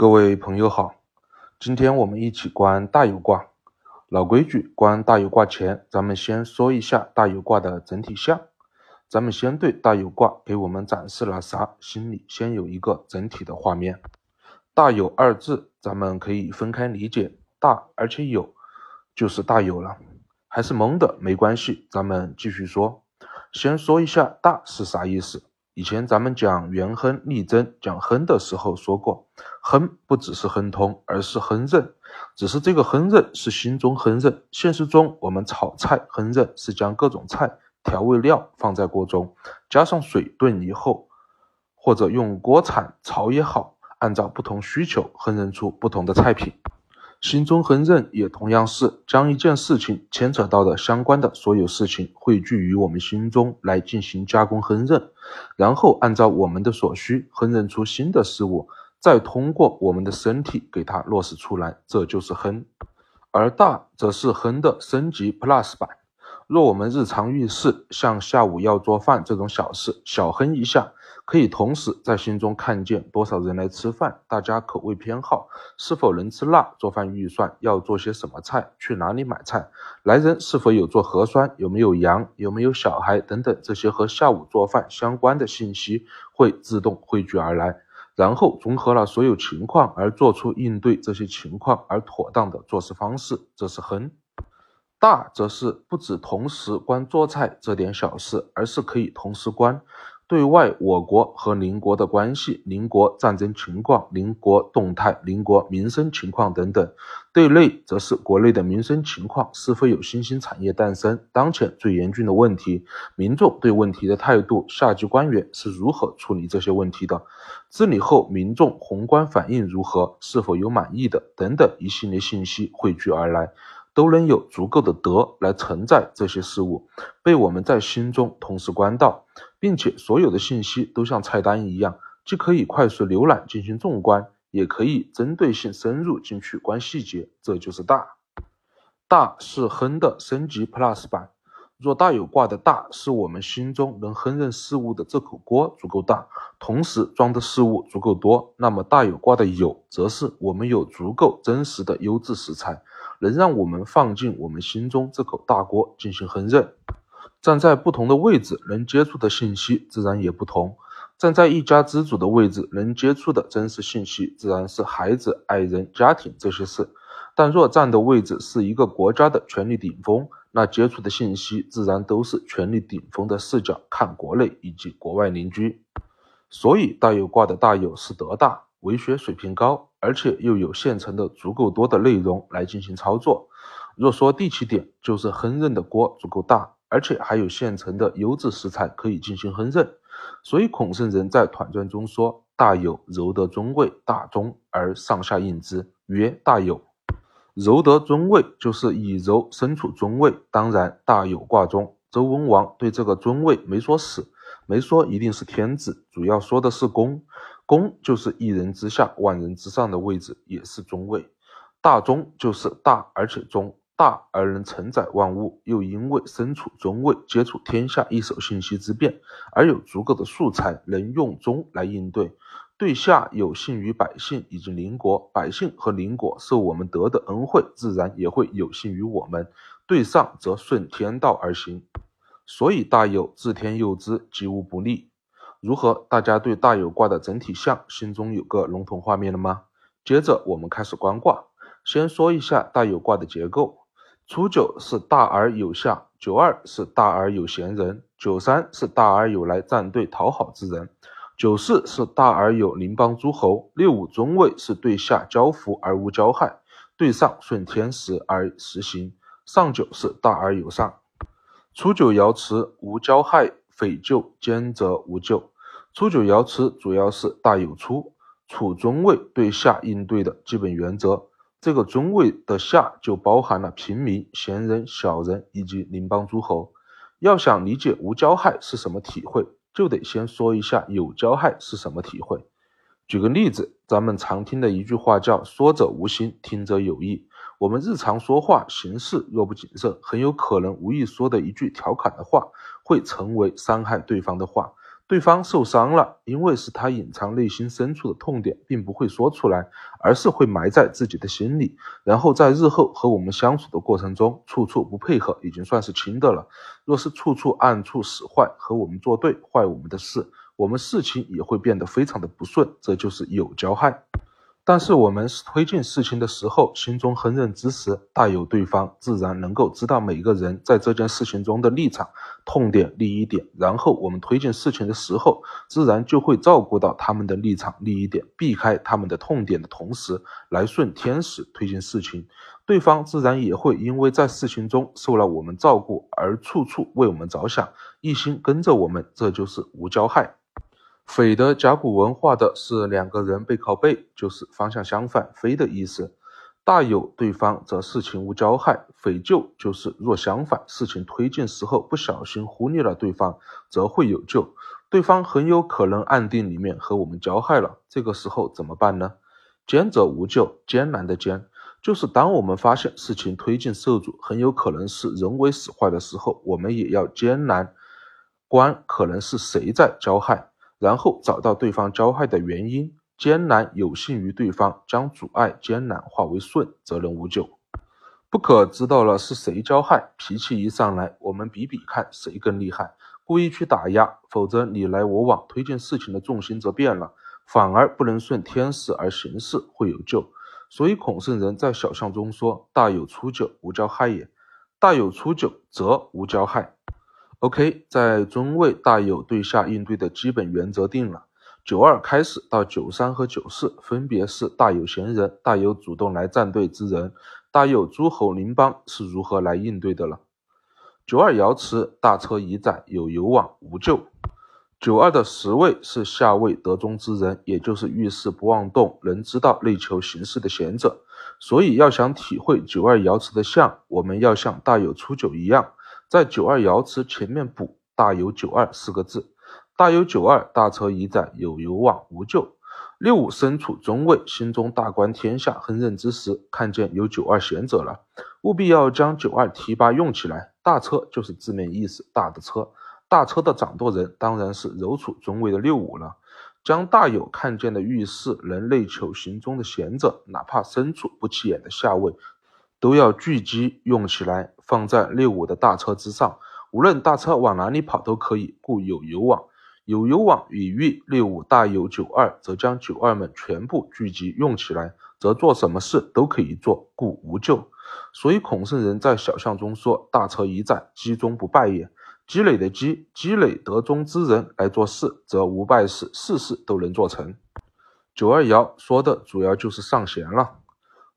各位朋友好，今天我们一起观大有卦。老规矩，观大有卦前，咱们先说一下大有卦的整体象。咱们先对大有卦给我们展示了啥，心里先有一个整体的画面。大有二字，咱们可以分开理解，大而且有，就是大有了。还是懵的没关系，咱们继续说。先说一下大是啥意思。以前咱们讲元亨利贞，讲亨的时候说过，亨不只是亨通，而是亨润。只是这个亨润是心中亨润。现实中我们炒菜亨润是将各种菜调味料放在锅中，加上水炖以后，或者用锅铲炒也好，按照不同需求烹饪出不同的菜品。心中亨润也同样是将一件事情牵扯到的相关的所有事情汇聚于我们心中来进行加工烹饪，然后按照我们的所需烹饪出新的事物，再通过我们的身体给它落实出来，这就是亨。而大则是亨的升级 plus 版。若我们日常遇事，像下午要做饭这种小事，小哼一下，可以同时在心中看见多少人来吃饭，大家口味偏好，是否能吃辣，做饭预算要做些什么菜，去哪里买菜，来人是否有做核酸，有没有羊，有没有小孩等等，这些和下午做饭相关的信息会自动汇聚而来，然后综合了所有情况而做出应对这些情况而妥当的做事方式，这是哼。大则是不止同时关做菜这点小事，而是可以同时关对外我国和邻国的关系、邻国战争情况、邻国动态、邻国民生情况等等；对内则是国内的民生情况，是否有新兴产业诞生，当前最严峻的问题，民众对问题的态度，下级官员是如何处理这些问题的，治理后民众宏观反应如何，是否有满意的？等等一系列信息汇聚而来。都能有足够的德来承载这些事物，被我们在心中同时观到，并且所有的信息都像菜单一样，既可以快速浏览进行纵观，也可以针对性深入进去观细节。这就是大。大是亨的升级 plus 版。若大有卦的大是我们心中能烹饪事物的这口锅足够大，同时装的事物足够多，那么大有卦的有，则是我们有足够真实的优质食材。能让我们放进我们心中这口大锅进行烹饪。站在不同的位置，能接触的信息自然也不同。站在一家之主的位置，能接触的真实信息自然是孩子、爱人、家庭这些事。但若站的位置是一个国家的权力顶峰，那接触的信息自然都是权力顶峰的视角看国内以及国外邻居。所以大有卦的大有是德大。为学水平高，而且又有现成的足够多的内容来进行操作。若说第七点，就是烹饪的锅足够大，而且还有现成的优质食材可以进行烹饪。所以孔圣人在《团传》中说：“大有，柔得中位，大中而上下应之，曰大有。”柔得中位，就是以柔身处中位。当然，大有卦中，周文王对这个中位没说死，没说一定是天子，主要说的是公。公就是一人之下，万人之上的位置，也是中位。大中就是大而且中，大而能承载万物，又因为身处中位，接触天下一手信息之变，而有足够的素材，能用中来应对。对下有信于百姓以及邻国，百姓和邻国受我们德的恩惠，自然也会有信于我们。对上则顺天道而行，所以大有自天佑之，吉无不利。如何？大家对大有卦的整体象心中有个笼统画面了吗？接着我们开始观卦。先说一下大有卦的结构：初九是大而有下，九二是大而有贤人，九三是大而有来站队讨好之人，九四是大而有邻邦诸侯，六五中位是对下交福而无交害，对上顺天时而时行，上九是大而有上。初九爻辞无交害。匪咎兼则无咎。初九爻辞主要是大有初处中位对下应对的基本原则。这个中位的下就包含了平民、贤人、小人以及邻邦诸侯。要想理解无交害是什么体会，就得先说一下有交害是什么体会。举个例子，咱们常听的一句话叫“说者无心，听者有意”。我们日常说话行事若不谨慎，很有可能无意说的一句调侃的话，会成为伤害对方的话。对方受伤了，因为是他隐藏内心深处的痛点，并不会说出来，而是会埋在自己的心里。然后在日后和我们相处的过程中，处处不配合，已经算是轻的了。若是处处暗处使坏，和我们作对，坏我们的事，我们事情也会变得非常的不顺，这就是有交害。但是我们推进事情的时候，心中烹饪之时，大有对方，自然能够知道每个人在这件事情中的立场、痛点、利益点。然后我们推进事情的时候，自然就会照顾到他们的立场、利益点，避开他们的痛点的同时，来顺天时推进事情。对方自然也会因为在事情中受了我们照顾，而处处为我们着想，一心跟着我们。这就是无交害。匪的甲骨文画的是两个人背靠背，就是方向相反，飞的意思。大有对方，则事情无交害；匪救就是若相反，事情推进时候不小心忽略了对方，则会有救。对方很有可能暗地里面和我们交害了，这个时候怎么办呢？艰则无救，艰难的艰，就是当我们发现事情推进受阻，很有可能是人为使坏的时候，我们也要艰难观可能是谁在交害。然后找到对方交害的原因，艰难有幸于对方，将阻碍艰难化为顺，则能无咎。不可知道了是谁交害，脾气一上来，我们比比看谁更厉害，故意去打压，否则你来我往，推进事情的重心则变了，反而不能顺天时而行事，会有救。所以孔圣人在小象中说：“大有初九，无交害也；大有初九，则无交害。” OK，在中位大有对下应对的基本原则定了。九二开始到九三和九四，分别是大有贤人、大有主动来站队之人、大有诸侯邻邦是如何来应对的了。九二爻辞：大车已载，有攸往，无咎。九二的十位是下位得中之人，也就是遇事不妄动，能知道内求形势的贤者。所以要想体会九二爻辞的象，我们要像大有初九一样。在九二爻辞前面补“大有九二”四个字，“大有九二，大车已载，有攸往，无咎。”六五身处中位，心中大观天下，亨任之时，看见有九二贤者了，务必要将九二提拔用起来。大车就是字面意思，大的车，大车的掌舵人当然是柔处中位的六五了。将大有看见的遇事能内求行中的贤者，哪怕身处不起眼的下位。都要聚集用起来，放在六五的大车之上，无论大车往哪里跑都可以，故有攸往。有攸往与喻六五大有九二，则将九二们全部聚集用起来，则做什么事都可以做，故无咎。所以孔圣人在小象中说：“大车一载，积中不败也。”积累的积，积累得中之人来做事，则无败事，事事都能做成。九二爻说的主要就是上贤了。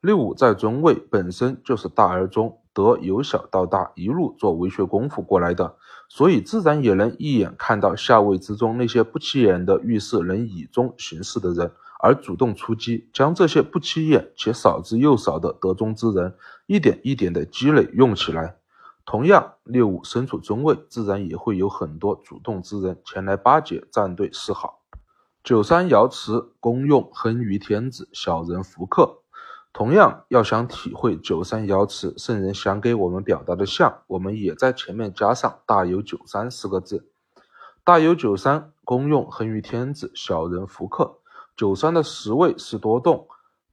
六五在中位，本身就是大而中，得由小到大一路做为学功夫过来的，所以自然也能一眼看到下位之中那些不起眼的遇事能以中行事的人，而主动出击，将这些不起眼且少之又少的德中之人，一点一点的积累用起来。同样，六五身处中位，自然也会有很多主动之人前来巴结站队示好。九三爻辞：公用亨于天子，小人福克。同样，要想体会九三爻辞圣人想给我们表达的象，我们也在前面加上“大有九三”四个字。大有九三，功用亨于天子，小人福克。九三的十位是多动，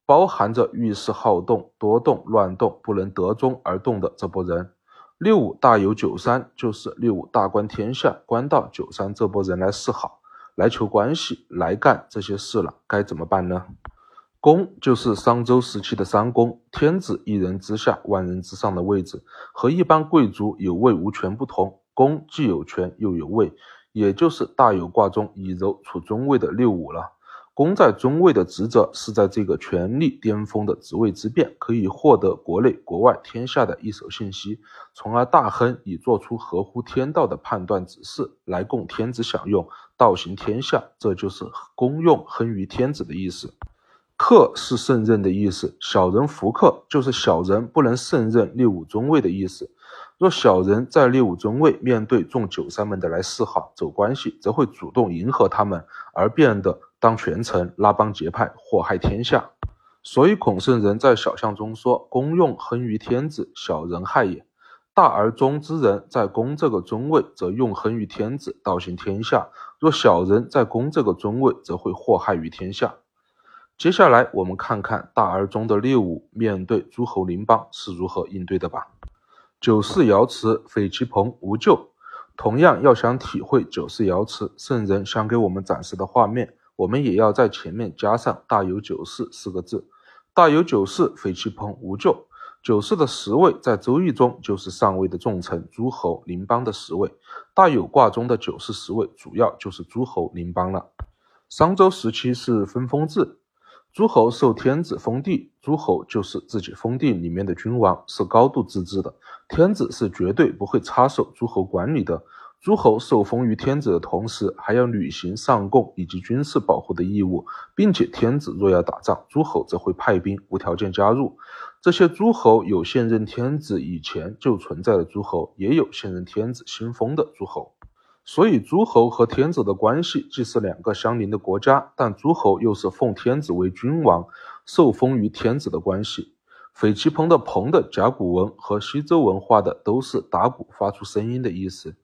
包含着遇事好动、多动、乱动，不能得中而动的这波人。六五大有九三，就是六五大观天下，观到九三这波人来示好，来求关系，来干这些事了，该怎么办呢？公就是商周时期的三公，天子一人之下，万人之上的位置，和一般贵族有位无权不同。公既有权又有位，也就是大有卦中以柔处中位的六五了。公在中位的职责是在这个权力巅峰的职位之变，可以获得国内国外天下的一手信息，从而大亨以做出合乎天道的判断指示，来供天子享用，道行天下。这就是公用亨于天子的意思。克是胜任的意思，小人服克就是小人不能胜任六五中位的意思。若小人在六五中位面对众九三们的来示好走关系，则会主动迎合他们，而变得当权臣、拉帮结派、祸害天下。所以孔圣人在小象中说：“公用亨于天子，小人害也。大而中之人在公这个中位，则用亨于天子，道行天下。若小人在公这个尊位，则会祸害于天下。接下来，我们看看大而中的六五面对诸侯邻邦是如何应对的吧。九世爻辞：匪其朋，无咎。同样，要想体会九世爻辞圣人想给我们展示的画面，我们也要在前面加上“大有九世”四个字。大有九世，匪其朋，无咎。九世的十位在周易中就是上位的重臣、诸侯、邻邦的十位。大有卦中的九世十位主要就是诸侯、邻邦了。商周时期是分封制。诸侯受天子封地，诸侯就是自己封地里面的君王，是高度自治的。天子是绝对不会插手诸侯管理的。诸侯受封于天子的同时，还要履行上贡以及军事保护的义务，并且天子若要打仗，诸侯则会派兵无条件加入。这些诸侯有现任天子以前就存在的诸侯，也有现任天子新封的诸侯。所以，诸侯和天子的关系既是两个相邻的国家，但诸侯又是奉天子为君王，受封于天子的关系。斐其朋的朋的甲骨文和西周文化的都是打鼓发出声音的意思。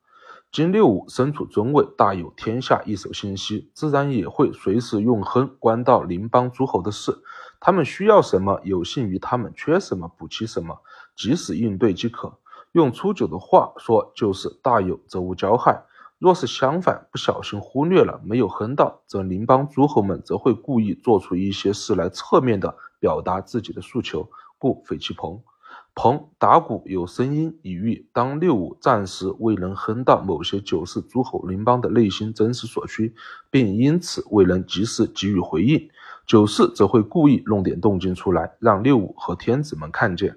金六五身处尊位，大有天下一手信息，自然也会随时用亨关到邻邦诸侯的事。他们需要什么，有信于他们；缺什么，补齐什么，及时应对即可。用初九的话说，就是大有则无交害。若是相反，不小心忽略了，没有哼到，则邻邦诸侯们则会故意做出一些事来，侧面的表达自己的诉求，故匪其朋。朋打鼓有声音，以喻当六五暂时未能哼到某些九世诸侯邻邦的内心真实所需，并因此未能及时给予回应，九世则会故意弄点动静出来，让六五和天子们看见。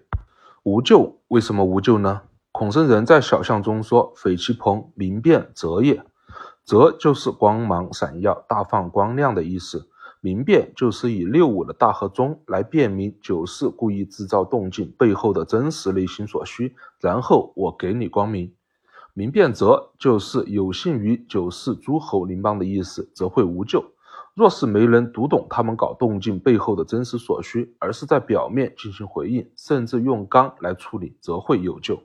无咎，为什么无咎呢？孔圣人在小象中说：“匪其朋，明辨则也。则就是光芒闪耀、大放光亮的意思。明辨就是以六五的大和中来辨明九世故意制造动静背后的真实内心所需，然后我给你光明。明辨则就是有幸于九世诸侯邻邦的意思，则会无咎。若是没人读懂他们搞动静背后的真实所需，而是在表面进行回应，甚至用刚来处理，则会有救。”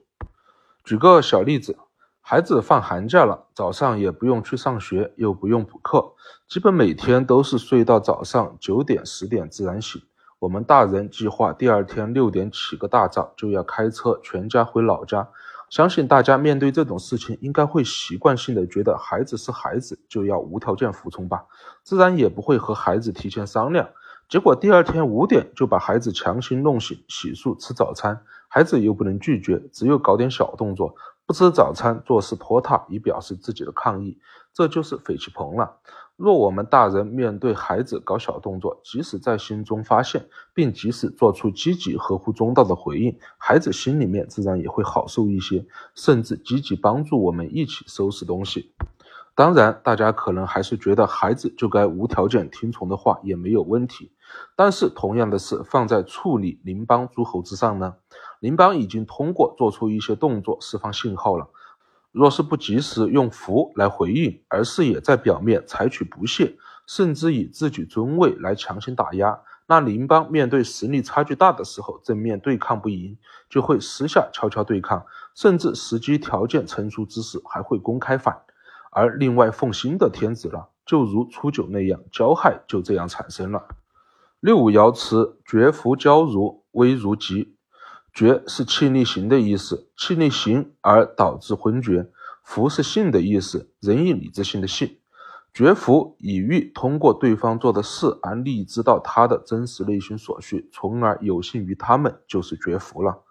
举个小例子，孩子放寒假了，早上也不用去上学，又不用补课，基本每天都是睡到早上九点十点自然醒。我们大人计划第二天六点起个大早，就要开车全家回老家。相信大家面对这种事情，应该会习惯性的觉得孩子是孩子，就要无条件服从吧，自然也不会和孩子提前商量。结果第二天五点就把孩子强行弄醒，洗漱吃早餐。孩子又不能拒绝，只有搞点小动作，不吃早餐，做事拖沓，以表示自己的抗议，这就是匪气棚了。若我们大人面对孩子搞小动作，即使在心中发现，并及时做出积极合乎中道的回应，孩子心里面自然也会好受一些，甚至积极帮助我们一起收拾东西。当然，大家可能还是觉得孩子就该无条件听从的话也没有问题。但是，同样的事放在处理邻邦诸侯之上呢？邻邦已经通过做出一些动作释放信号了。若是不及时用符来回应，而是也在表面采取不屑，甚至以自己尊位来强行打压，那邻邦面对实力差距大的时候，正面对抗不赢，就会私下悄悄对抗，甚至时机条件成熟之时还会公开反。而另外奉新的天子了，就如初九那样，交害就这样产生了。六五爻辞：绝服交如，危如急。绝是气力行的意思，气力行而导致昏厥。服是信的意思，仁义礼智信的信。绝服以欲通过对方做的事而力知道他的真实内心所需，从而有信于他们，就是绝服了。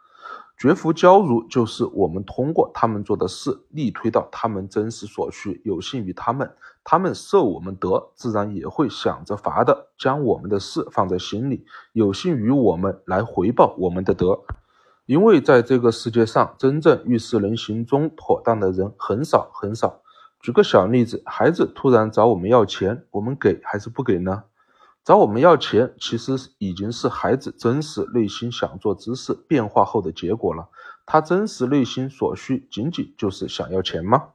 绝福交如，就是我们通过他们做的事，力推到他们真实所需，有信于他们，他们受我们德，自然也会想着法的将我们的事放在心里，有信于我们来回报我们的德。因为在这个世界上，真正遇事能行中妥当的人很少很少。举个小例子，孩子突然找我们要钱，我们给还是不给呢？找我们要钱，其实已经是孩子真实内心想做之事变化后的结果了。他真实内心所需，仅仅就是想要钱吗？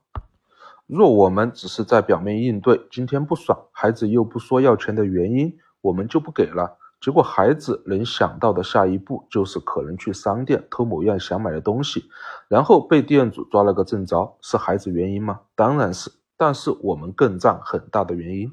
若我们只是在表面应对，今天不爽，孩子又不说要钱的原因，我们就不给了。结果孩子能想到的下一步，就是可能去商店偷某样想买的东西，然后被店主抓了个正着。是孩子原因吗？当然是。但是我们更占很大的原因。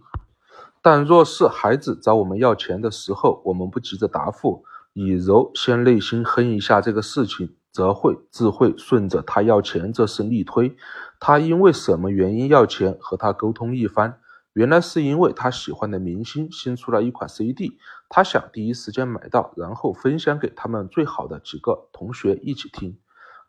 但若是孩子找我们要钱的时候，我们不急着答复，以柔先内心哼一下这个事情，则会自会顺着他要钱这事逆推。他因为什么原因要钱，和他沟通一番。原来是因为他喜欢的明星新出了一款 CD，他想第一时间买到，然后分享给他们最好的几个同学一起听。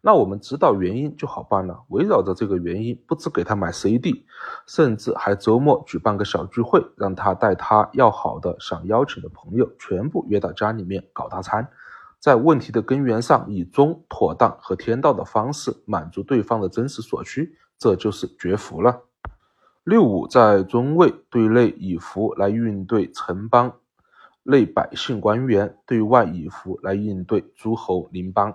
那我们知道原因就好办了，围绕着这个原因，不止给他买 CD，甚至还周末举办个小聚会，让他带他要好的、想邀请的朋友全部约到家里面搞大餐，在问题的根源上以中、妥当和天道的方式满足对方的真实所需，这就是绝福了。六五在尊位对内以福来应对城邦内百姓官员，对外以福来应对诸侯邻邦。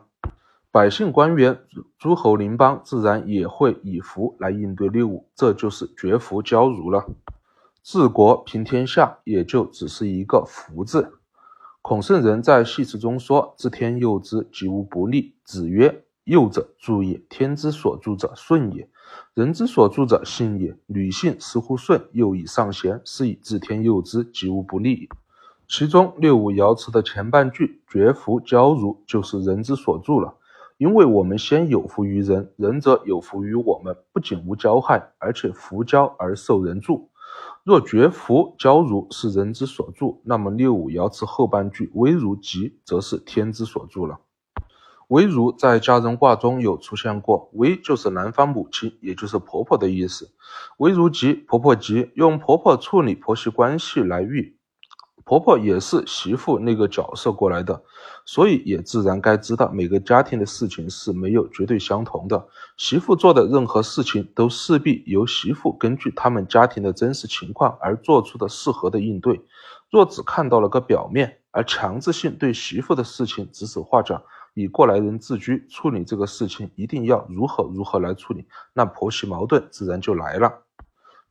百姓官员、诸侯邻邦自然也会以福来应对六五，这就是绝福交如了。治国平天下，也就只是一个福字。孔圣人在系辞中说：“自天佑之，吉无不利。”子曰：“佑者助也，天之所助者顺也，人之所助者信也。履信似乎顺，又以上贤，是以自天佑之，吉无不利。”其中六五爻辞的前半句“绝福交如”就是人之所助了。因为我们先有福于人，人则有福于我们，不仅无交害，而且福交而受人助。若绝福交如是人之所助，那么六五爻辞后半句危如吉，则是天之所助了。危如在家人卦中有出现过，危就是男方母亲，也就是婆婆的意思。危如吉，婆婆吉，用婆婆处理婆媳关系来喻。婆婆也是媳妇那个角色过来的，所以也自然该知道每个家庭的事情是没有绝对相同的。媳妇做的任何事情都势必由媳妇根据他们家庭的真实情况而做出的适合的应对。若只看到了个表面，而强制性对媳妇的事情指手画脚，以过来人自居，处理这个事情一定要如何如何来处理，那婆媳矛盾自然就来了。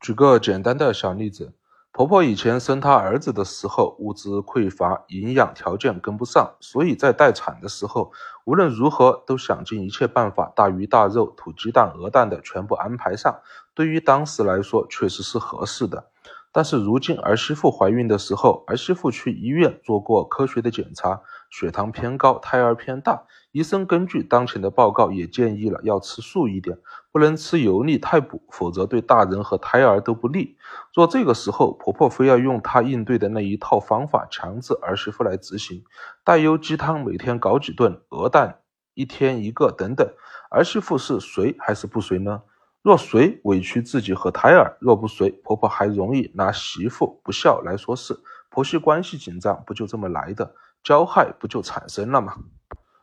举个简单的小例子。婆婆以前生她儿子的时候，物资匮乏，营养条件跟不上，所以在待产的时候，无论如何都想尽一切办法，大鱼大肉、土鸡蛋、鹅蛋的全部安排上。对于当时来说，确实是合适的。但是如今儿媳妇怀孕的时候，儿媳妇去医院做过科学的检查，血糖偏高，胎儿偏大。医生根据当前的报告，也建议了要吃素一点，不能吃油腻太补，否则对大人和胎儿都不利。若这个时候婆婆非要用她应对的那一套方法强制儿媳妇来执行，带油鸡汤每天搞几顿，鹅蛋一天一个等等，儿媳妇是随还是不随呢？若随，委屈自己和胎儿；若不随，婆婆还容易拿媳妇不孝来说事，婆媳关系紧张，不就这么来的？交害不就产生了吗？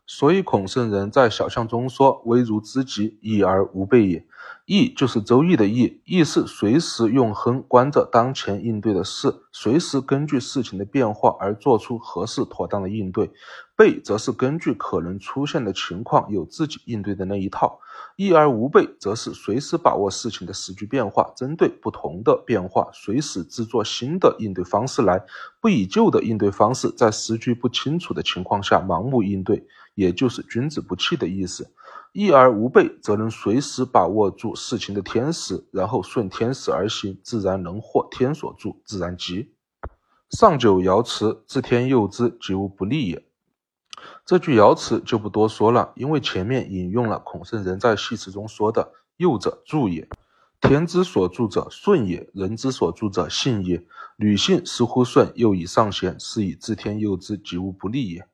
所以孔圣人在小象中说：“危如之极，易而无备也。”易就是周易的易，易是随时用亨观着当前应对的事，随时根据事情的变化而做出合适妥当的应对。备则是根据可能出现的情况，有自己应对的那一套。易而无备，则是随时把握事情的时局变化，针对不同的变化，随时制作新的应对方式来，不以旧的应对方式在时局不清楚的情况下盲目应对，也就是君子不器的意思。易而无备，则能随时把握住事情的天时，然后顺天时而行，自然能获天所助，自然吉。上九爻辞：自天佑之，吉无不利也。这句爻辞就不多说了，因为前面引用了孔圣人在系辞中说的“佑者助也，天之所助者顺也，人之所助者信也。履信似乎顺，又以上贤，是以自天佑之，吉无不利也。”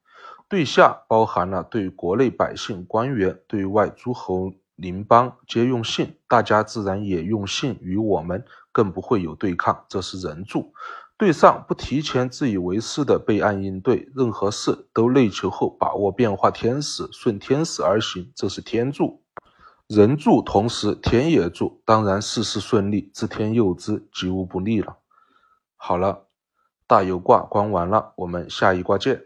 对下包含了对国内百姓官员，对外诸侯邻邦皆用信，大家自然也用信于我们，更不会有对抗，这是人助。对上不提前自以为是的备案应对，任何事都内求后把握变化天时，顺天时而行，这是天助。人助同时天也助，当然事事顺利，知天佑之，吉无不利了。好了，大有卦观完了，我们下一卦见。